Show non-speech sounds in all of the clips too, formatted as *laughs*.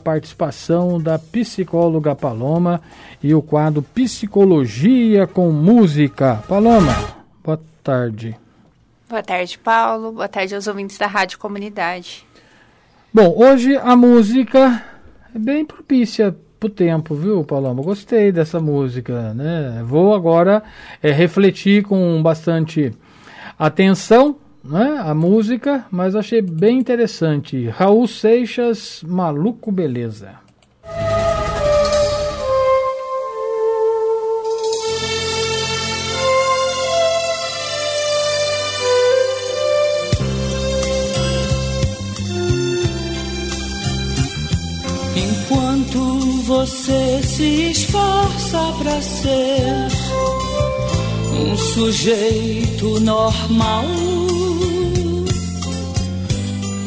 participação da psicóloga Paloma e o quadro Psicologia com Música. Paloma, boa tarde. Boa tarde, Paulo. Boa tarde aos ouvintes da Rádio Comunidade. Bom, hoje a música é bem propícia pro tempo, viu, Paloma? Gostei dessa música, né? Vou agora é, refletir com bastante atenção né, a música, mas achei bem interessante. Raul Seixas, Maluco Beleza. Enquanto você se esforça para ser um sujeito normal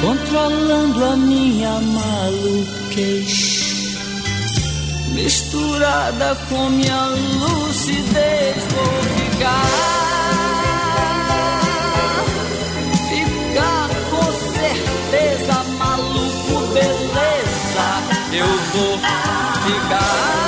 Controlando a minha maluquez, misturada com minha lucidez, vou ficar, ficar com certeza, maluco, beleza, eu vou ficar.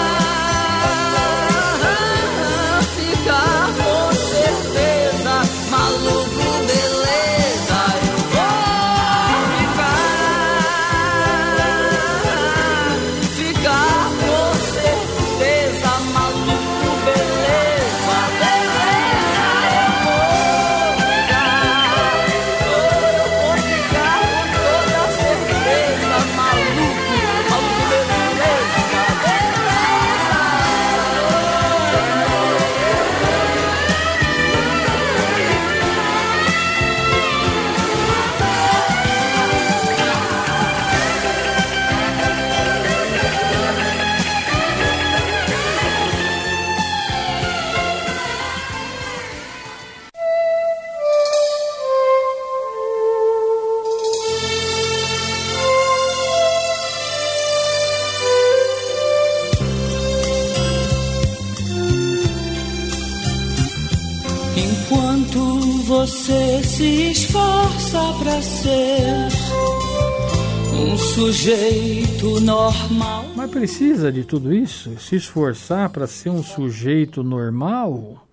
Sujeito normal. Mas precisa de tudo isso? Se esforçar para ser um sujeito normal?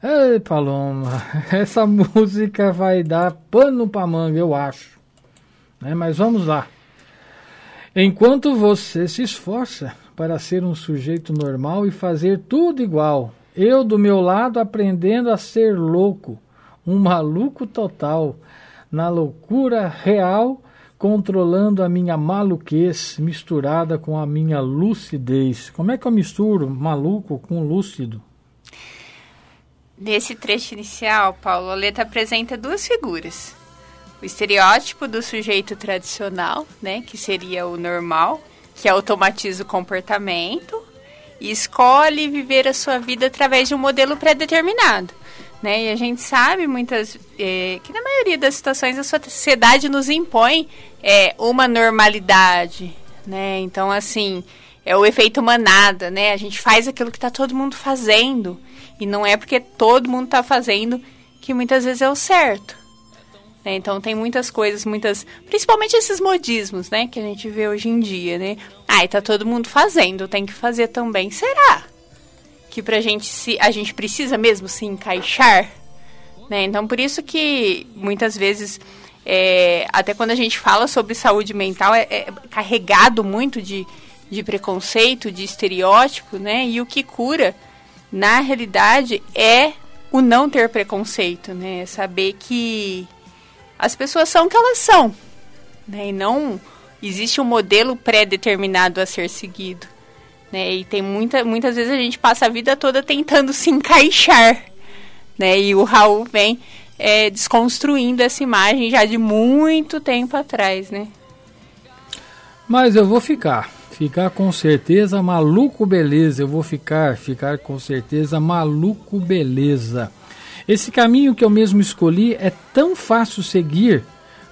Ei, Paloma, *laughs* essa música vai dar pano para manga, eu acho. Né? Mas vamos lá. Enquanto você se esforça para ser um sujeito normal e fazer tudo igual, eu do meu lado aprendendo a ser louco, um maluco total, na loucura real controlando a minha maluquez misturada com a minha lucidez. Como é que eu misturo maluco com lúcido? Nesse trecho inicial, Paulo, a letra apresenta duas figuras. o estereótipo do sujeito tradicional, né, que seria o normal, que automatiza o comportamento e escolhe viver a sua vida através de um modelo pré-determinado. Né? E a gente sabe muitas é, que na maioria das situações a sociedade nos impõe é, uma normalidade, né? Então assim é o efeito manada, né? A gente faz aquilo que está todo mundo fazendo e não é porque todo mundo está fazendo que muitas vezes é o certo. Né? Então tem muitas coisas, muitas, principalmente esses modismos, né, que a gente vê hoje em dia, né? Ai, tá todo mundo fazendo, tem que fazer também. Será? Que pra gente se a gente precisa mesmo se encaixar, né? Então por isso que muitas vezes é, até quando a gente fala sobre saúde mental é, é carregado muito de, de preconceito, de estereótipo, né? E o que cura, na realidade, é o não ter preconceito, né? Saber que as pessoas são o que elas são, né? E não existe um modelo pré-determinado a ser seguido, né? E tem muita, muitas vezes a gente passa a vida toda tentando se encaixar, né? E o Raul vem é, desconstruindo essa imagem já de muito tempo atrás, né? Mas eu vou ficar, ficar com certeza maluco beleza. Eu vou ficar, ficar com certeza maluco beleza. Esse caminho que eu mesmo escolhi é tão fácil seguir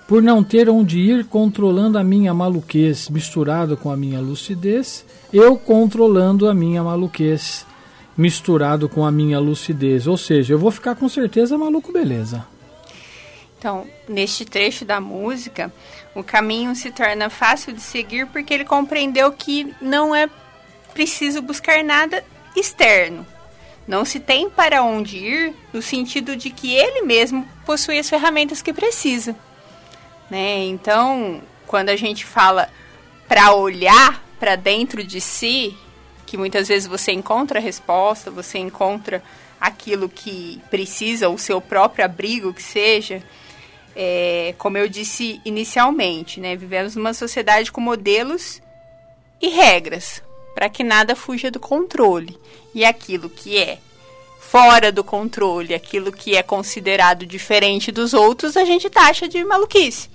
por não ter onde ir controlando a minha maluquez misturado com a minha lucidez, eu controlando a minha maluquez misturado com a minha lucidez. Ou seja, eu vou ficar com certeza maluco beleza. Então, neste trecho da música, o caminho se torna fácil de seguir porque ele compreendeu que não é preciso buscar nada externo. Não se tem para onde ir no sentido de que ele mesmo possui as ferramentas que precisa. Né? Então, quando a gente fala para olhar para dentro de si, que muitas vezes você encontra a resposta, você encontra aquilo que precisa, o seu próprio abrigo que seja, é, como eu disse inicialmente, né? vivemos numa sociedade com modelos e regras para que nada fuja do controle. E aquilo que é fora do controle, aquilo que é considerado diferente dos outros, a gente taxa de maluquice,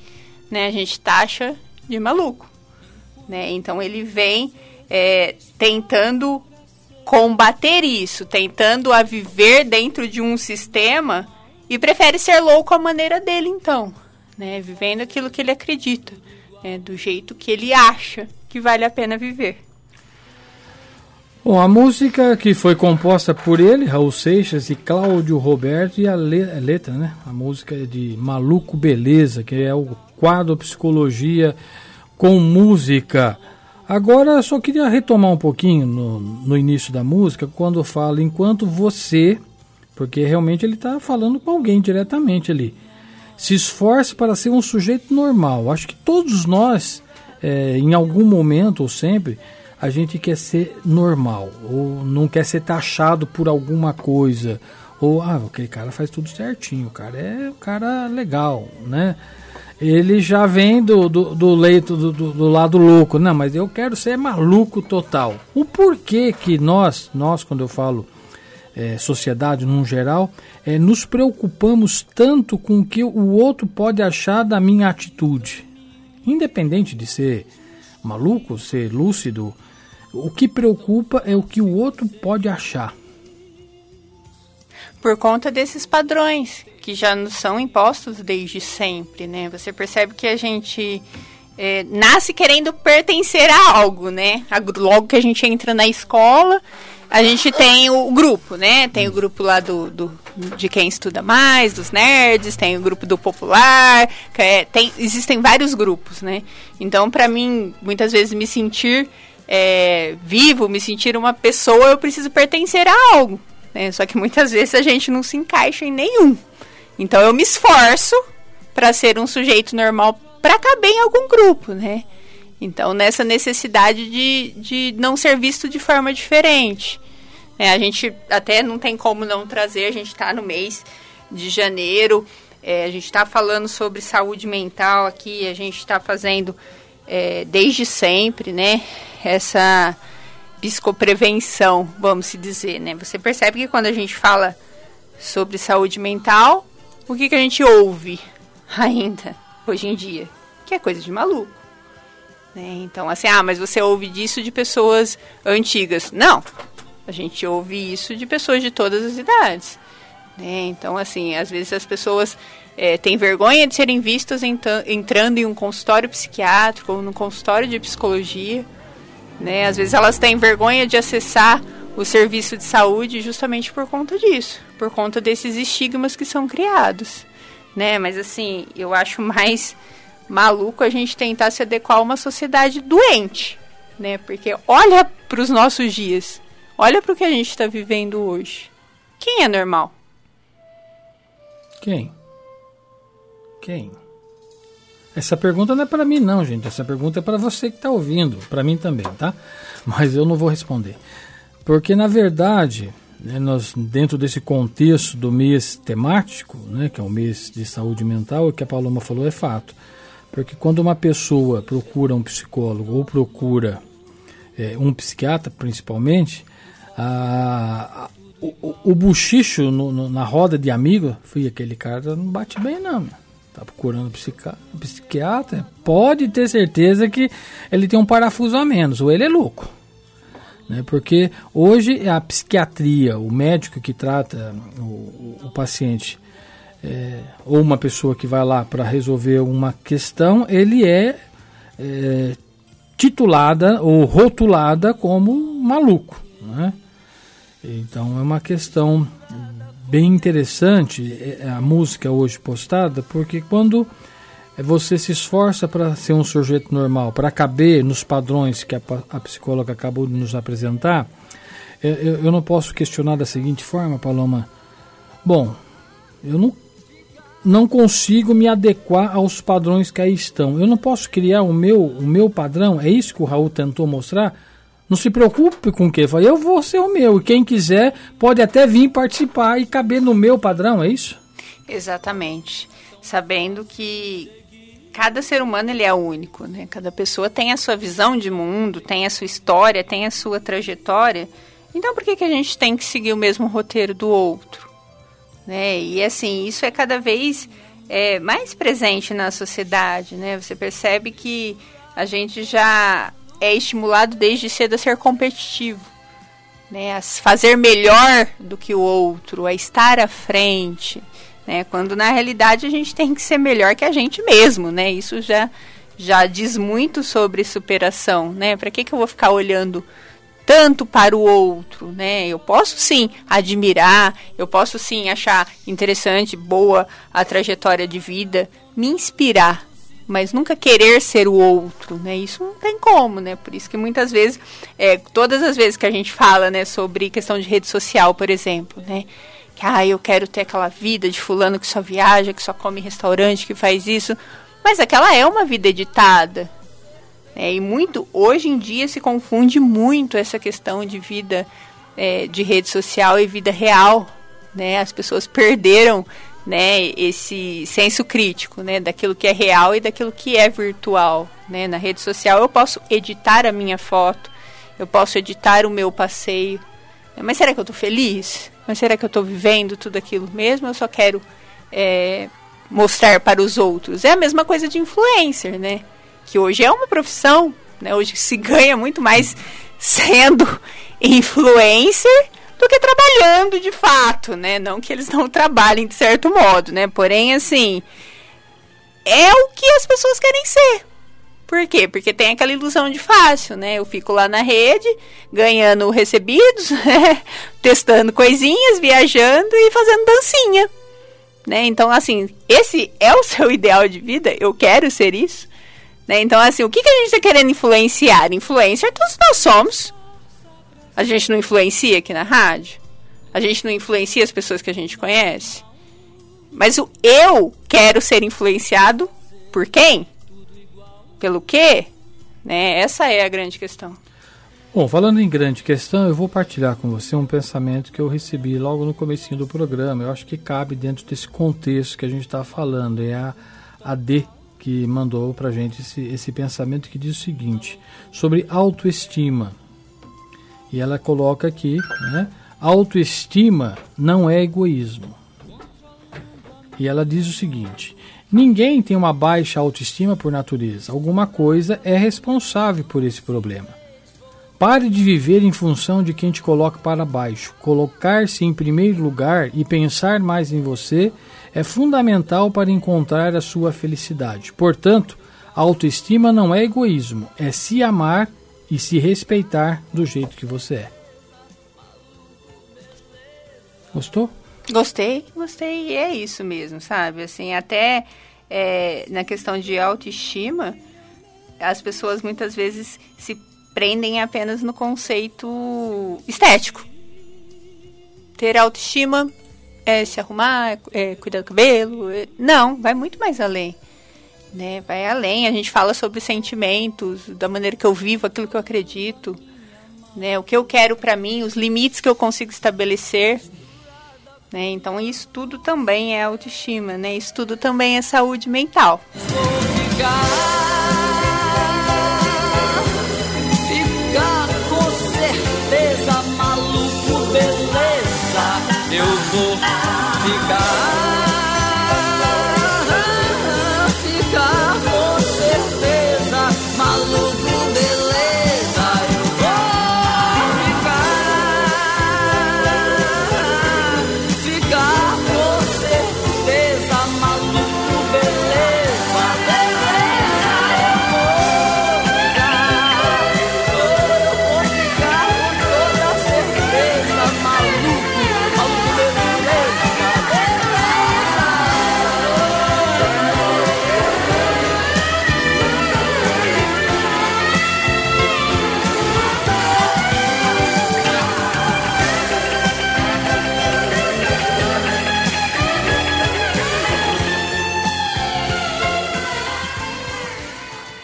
né? A gente taxa de maluco, né? Então ele vem é, tentando combater isso, tentando a viver dentro de um sistema e prefere ser louco à maneira dele, então, né? Vivendo aquilo que ele acredita, né? do jeito que ele acha que vale a pena viver. Bom, a música que foi composta por ele, Raul Seixas e Cláudio Roberto, e a letra, né? A música é de Maluco Beleza, que é o quadro Psicologia com Música. Agora, só queria retomar um pouquinho no, no início da música, quando fala enquanto você, porque realmente ele está falando com alguém diretamente ali, se esforce para ser um sujeito normal. Acho que todos nós, é, em algum momento ou sempre, a gente quer ser normal, ou não quer ser taxado por alguma coisa, ou ah, aquele cara faz tudo certinho, o cara é um cara legal, né? Ele já vem do, do, do leito do, do, do, lado louco, não, mas eu quero ser maluco total. O porquê que nós, nós quando eu falo é, sociedade num geral, é, nos preocupamos tanto com o que o outro pode achar da minha atitude, independente de ser maluco, ser lúcido, o que preocupa é o que o outro pode achar. Por conta desses padrões que já nos são impostos desde sempre, né? Você percebe que a gente é, nasce querendo pertencer a algo, né? Logo que a gente entra na escola, a gente tem o grupo, né? Tem o grupo lá do, do de quem estuda mais, dos nerds, tem o grupo do popular, é, tem, existem vários grupos, né? Então, para mim, muitas vezes me sentir é, vivo, me sentir uma pessoa, eu preciso pertencer a algo. Né? Só que muitas vezes a gente não se encaixa em nenhum. Então eu me esforço para ser um sujeito normal para caber em algum grupo, né? Então nessa necessidade de, de não ser visto de forma diferente. É, a gente até não tem como não trazer, a gente está no mês de janeiro, é, a gente está falando sobre saúde mental aqui, a gente está fazendo é, desde sempre, né? Essa psicoprevenção, vamos se dizer, né? Você percebe que quando a gente fala sobre saúde mental, o que, que a gente ouve? *laughs* ainda, hoje em dia, que é coisa de maluco. Né? Então, assim, ah, mas você ouve disso de pessoas antigas. Não, a gente ouve isso de pessoas de todas as idades. Né? Então, assim, às vezes as pessoas é, têm vergonha de serem vistas entrando em um consultório psiquiátrico ou no consultório de psicologia. Né? Às vezes elas têm vergonha de acessar o serviço de saúde justamente por conta disso, por conta desses estigmas que são criados. Né? Mas, assim, eu acho mais maluco a gente tentar se adequar a uma sociedade doente, né? Porque olha para os nossos dias, olha para o que a gente está vivendo hoje. Quem é normal? Quem? Quem? Essa pergunta não é para mim não, gente. Essa pergunta é para você que está ouvindo, para mim também, tá? Mas eu não vou responder, porque na verdade, né, nós dentro desse contexto do mês temático, né, que é o mês de saúde mental, o que a Paloma falou é fato. Porque quando uma pessoa procura um psicólogo ou procura é, um psiquiatra, principalmente, a, o, o buchicho no, no, na roda de amigo, foi aquele cara não bate bem não, meu. Tá procurando psiquiatra, pode ter certeza que ele tem um parafuso a menos, ou ele é louco. Né? Porque hoje a psiquiatria, o médico que trata o, o, o paciente, é, ou uma pessoa que vai lá para resolver uma questão, ele é, é, titulada ou rotulada como maluco. Né? Então é uma questão bem interessante é, a música hoje postada, porque quando você se esforça para ser um sujeito normal, para caber nos padrões que a, a psicóloga acabou de nos apresentar, eu, eu não posso questionar da seguinte forma, Paloma. Bom, eu não não consigo me adequar aos padrões que aí estão. Eu não posso criar o meu, o meu padrão. É isso que o Raul tentou mostrar. Não se preocupe com o que. Eu vou ser o meu. E quem quiser pode até vir participar e caber no meu padrão, é isso? Exatamente. Sabendo que cada ser humano ele é único, né? Cada pessoa tem a sua visão de mundo, tem a sua história, tem a sua trajetória. Então por que, que a gente tem que seguir o mesmo roteiro do outro? né? E assim, isso é cada vez é, mais presente na sociedade, né? Você percebe que a gente já é estimulado desde cedo a ser competitivo, né? A fazer melhor do que o outro, a estar à frente, né? Quando na realidade a gente tem que ser melhor que a gente mesmo, né? Isso já já diz muito sobre superação, né? Para que que eu vou ficar olhando tanto para o outro, né? Eu posso sim admirar, eu posso sim achar interessante, boa a trajetória de vida, me inspirar, mas nunca querer ser o outro, né? Isso não tem como, né? Por isso que muitas vezes, é, todas as vezes que a gente fala, né, sobre questão de rede social, por exemplo, né? Que, ah, eu quero ter aquela vida de fulano que só viaja, que só come em restaurante, que faz isso. Mas aquela é uma vida editada, é, e muito, hoje em dia se confunde muito essa questão de vida é, de rede social e vida real. Né? As pessoas perderam né, esse senso crítico né, daquilo que é real e daquilo que é virtual. Né? Na rede social eu posso editar a minha foto, eu posso editar o meu passeio. Mas será que eu estou feliz? Mas será que eu estou vivendo tudo aquilo mesmo? Eu só quero é, mostrar para os outros. É a mesma coisa de influencer, né? que hoje é uma profissão, né? Hoje se ganha muito mais sendo *laughs* influencer do que trabalhando de fato, né? Não que eles não trabalhem de certo modo, né? Porém, assim, é o que as pessoas querem ser. Por quê? Porque tem aquela ilusão de fácil, né? Eu fico lá na rede, ganhando recebidos, *laughs* né? testando coisinhas, viajando e fazendo dancinha. Né? Então, assim, esse é o *laughs* seu ideal de vida? Eu quero ser isso? Né? Então, assim, o que, que a gente está querendo influenciar? Influencer todos nós somos. A gente não influencia aqui na rádio? A gente não influencia as pessoas que a gente conhece? Mas o eu quero ser influenciado por quem? Pelo quê? Né? Essa é a grande questão. Bom, falando em grande questão, eu vou partilhar com você um pensamento que eu recebi logo no comecinho do programa. Eu acho que cabe dentro desse contexto que a gente está falando. É a, a D que mandou para a gente esse, esse pensamento que diz o seguinte sobre autoestima. E ela coloca aqui, né? Autoestima não é egoísmo. E ela diz o seguinte: Ninguém tem uma baixa autoestima por natureza. Alguma coisa é responsável por esse problema. Pare de viver em função de quem te coloca para baixo. Colocar-se em primeiro lugar e pensar mais em você é fundamental para encontrar a sua felicidade. Portanto, autoestima não é egoísmo, é se amar e se respeitar do jeito que você é. Gostou? Gostei, gostei. E é isso mesmo, sabe? Assim, até é, na questão de autoestima, as pessoas muitas vezes se prendem apenas no conceito estético. Ter autoestima é se arrumar, é, cuidar do cabelo. É, não, vai muito mais além. Né? Vai além. A gente fala sobre sentimentos, da maneira que eu vivo, aquilo que eu acredito, né? o que eu quero para mim, os limites que eu consigo estabelecer. Né? Então isso tudo também é autoestima, né? Isso tudo também é saúde mental.